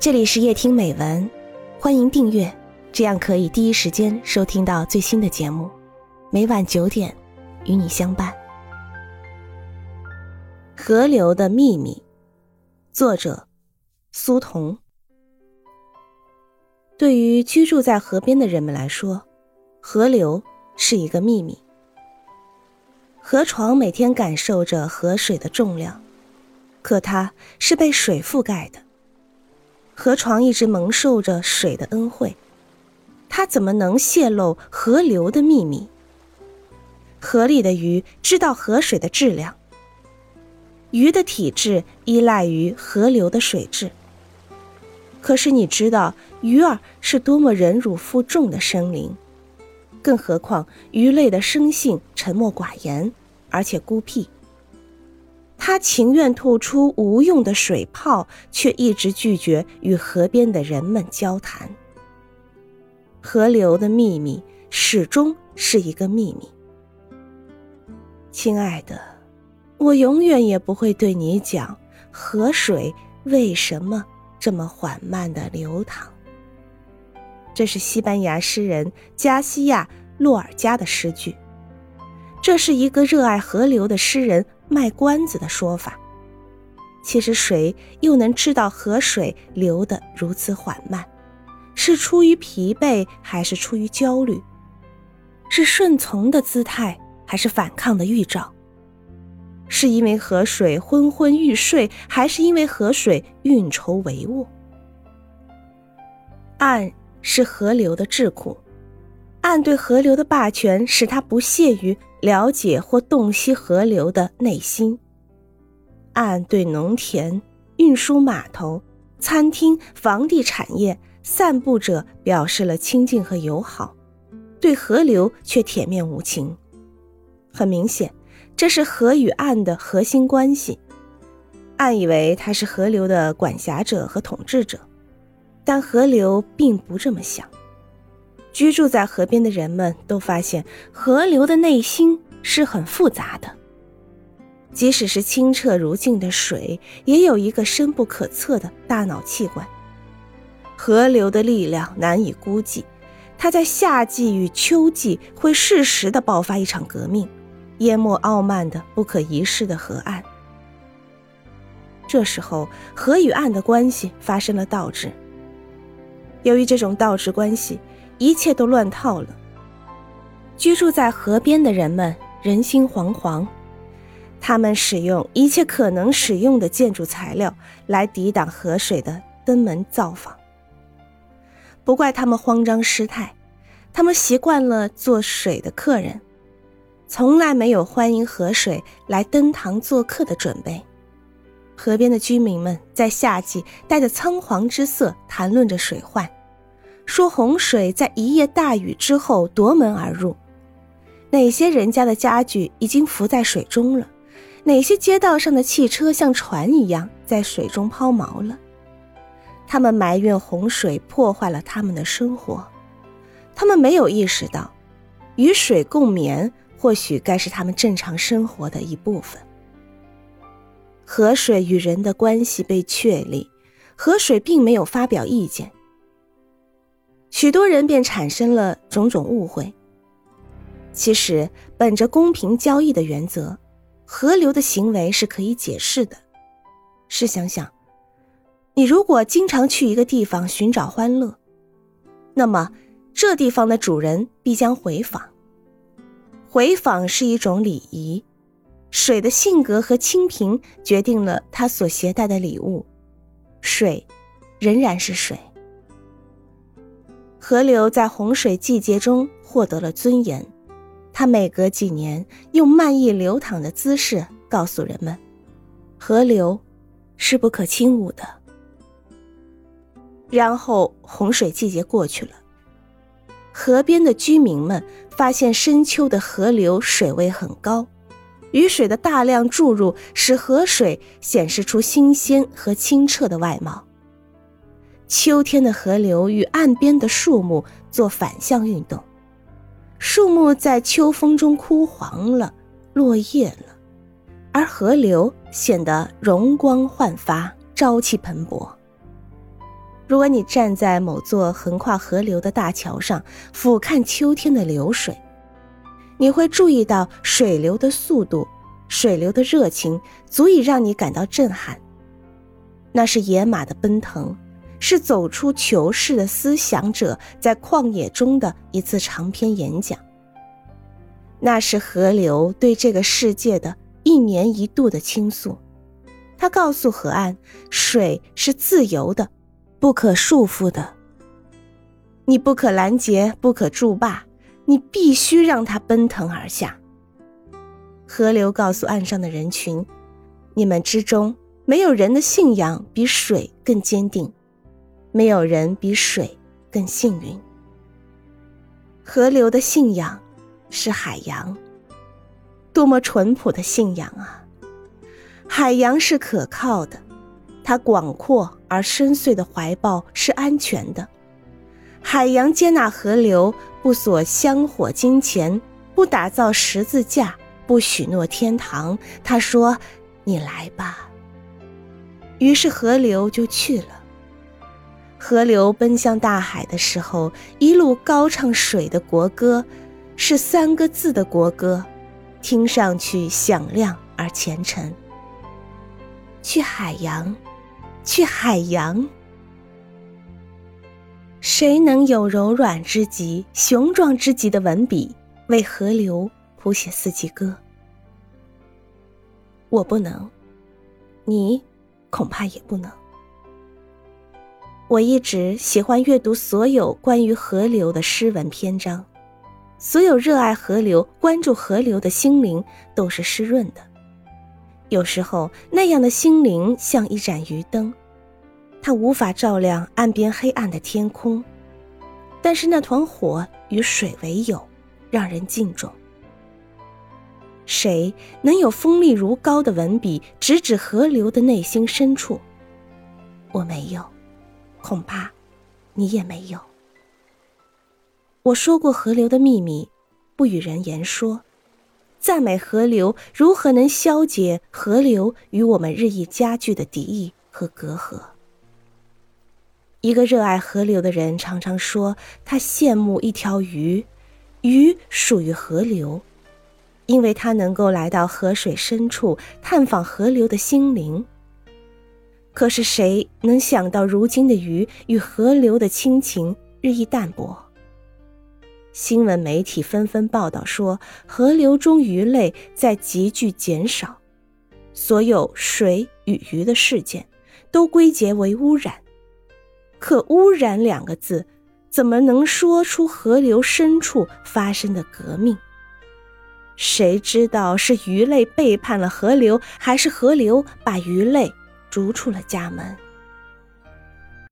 这里是夜听美文，欢迎订阅，这样可以第一时间收听到最新的节目。每晚九点，与你相伴。河流的秘密，作者苏童。对于居住在河边的人们来说，河流是一个秘密。河床每天感受着河水的重量，可它是被水覆盖的。河床一直蒙受着水的恩惠，它怎么能泄露河流的秘密？河里的鱼知道河水的质量，鱼的体质依赖于河流的水质。可是你知道鱼儿是多么忍辱负重的生灵？更何况鱼类的生性沉默寡言，而且孤僻。他情愿吐出无用的水泡，却一直拒绝与河边的人们交谈。河流的秘密始终是一个秘密。亲爱的，我永远也不会对你讲河水为什么这么缓慢的流淌。这是西班牙诗人加西亚·洛尔加的诗句。这是一个热爱河流的诗人卖关子的说法。其实，谁又能知道河水流得如此缓慢，是出于疲惫，还是出于焦虑？是顺从的姿态，还是反抗的预兆？是因为河水昏昏欲睡，还是因为河水运筹帷幄？岸是河流的智库。岸对河流的霸权，使他不屑于了解或洞悉河流的内心。岸对农田、运输码头、餐厅、房地产业散步者表示了亲近和友好，对河流却铁面无情。很明显，这是河与岸的核心关系。岸以为他是河流的管辖者和统治者，但河流并不这么想。居住在河边的人们都发现，河流的内心是很复杂的。即使是清澈如镜的水，也有一个深不可测的大脑器官。河流的力量难以估计，它在夏季与秋季会适时的爆发一场革命，淹没傲慢的不可一世的河岸。这时候，河与岸的关系发生了倒置。由于这种倒置关系。一切都乱套了。居住在河边的人们人心惶惶，他们使用一切可能使用的建筑材料来抵挡河水的登门造访。不怪他们慌张失态，他们习惯了做水的客人，从来没有欢迎河水来登堂做客的准备。河边的居民们在夏季带着仓皇之色谈论着水患。说洪水在一夜大雨之后夺门而入，哪些人家的家具已经浮在水中了？哪些街道上的汽车像船一样在水中抛锚了？他们埋怨洪水破坏了他们的生活，他们没有意识到，与水共眠或许该是他们正常生活的一部分。河水与人的关系被确立，河水并没有发表意见。许多人便产生了种种误会。其实，本着公平交易的原则，河流的行为是可以解释的。试想想，你如果经常去一个地方寻找欢乐，那么这地方的主人必将回访。回访是一种礼仪。水的性格和清贫决定了它所携带的礼物。水，仍然是水。河流在洪水季节中获得了尊严，它每隔几年用漫溢流淌的姿势告诉人们：河流是不可轻侮的。然后洪水季节过去了，河边的居民们发现深秋的河流水位很高，雨水的大量注入使河水显示出新鲜和清澈的外貌。秋天的河流与岸边的树木做反向运动，树木在秋风中枯黄了，落叶了，而河流显得容光焕发，朝气蓬勃。如果你站在某座横跨河流的大桥上，俯瞰秋天的流水，你会注意到水流的速度、水流的热情，足以让你感到震撼。那是野马的奔腾，是走出囚室的思想者在旷野中的一次长篇演讲。那是河流对这个世界的一年一度的倾诉，他告诉河岸，水是自由的。不可束缚的，你不可拦截，不可筑坝，你必须让它奔腾而下。河流告诉岸上的人群：你们之中没有人的信仰比水更坚定，没有人比水更幸运。河流的信仰是海洋，多么淳朴的信仰啊！海洋是可靠的。它广阔而深邃的怀抱是安全的，海洋接纳河流，不锁香火金钱，不打造十字架，不许诺天堂。他说：“你来吧。”于是河流就去了。河流奔向大海的时候，一路高唱水的国歌，是三个字的国歌，听上去响亮而虔诚。去海洋。去海洋，谁能有柔软之极、雄壮之极的文笔，为河流谱写四季歌？我不能，你恐怕也不能。我一直喜欢阅读所有关于河流的诗文篇章，所有热爱河流、关注河流的心灵都是湿润的。有时候，那样的心灵像一盏鱼灯，它无法照亮岸边黑暗的天空，但是那团火与水为友，让人敬重。谁能有锋利如刀的文笔，直指河流的内心深处？我没有，恐怕你也没有。我说过河流的秘密，不与人言说。赞美河流，如何能消解河流与我们日益加剧的敌意和隔阂？一个热爱河流的人常常说，他羡慕一条鱼，鱼属于河流，因为它能够来到河水深处探访河流的心灵。可是谁能想到，如今的鱼与河流的亲情日益淡薄？新闻媒体纷纷报道说，河流中鱼类在急剧减少，所有水与鱼的事件都归结为污染。可“污染”两个字，怎么能说出河流深处发生的革命？谁知道是鱼类背叛了河流，还是河流把鱼类逐出了家门？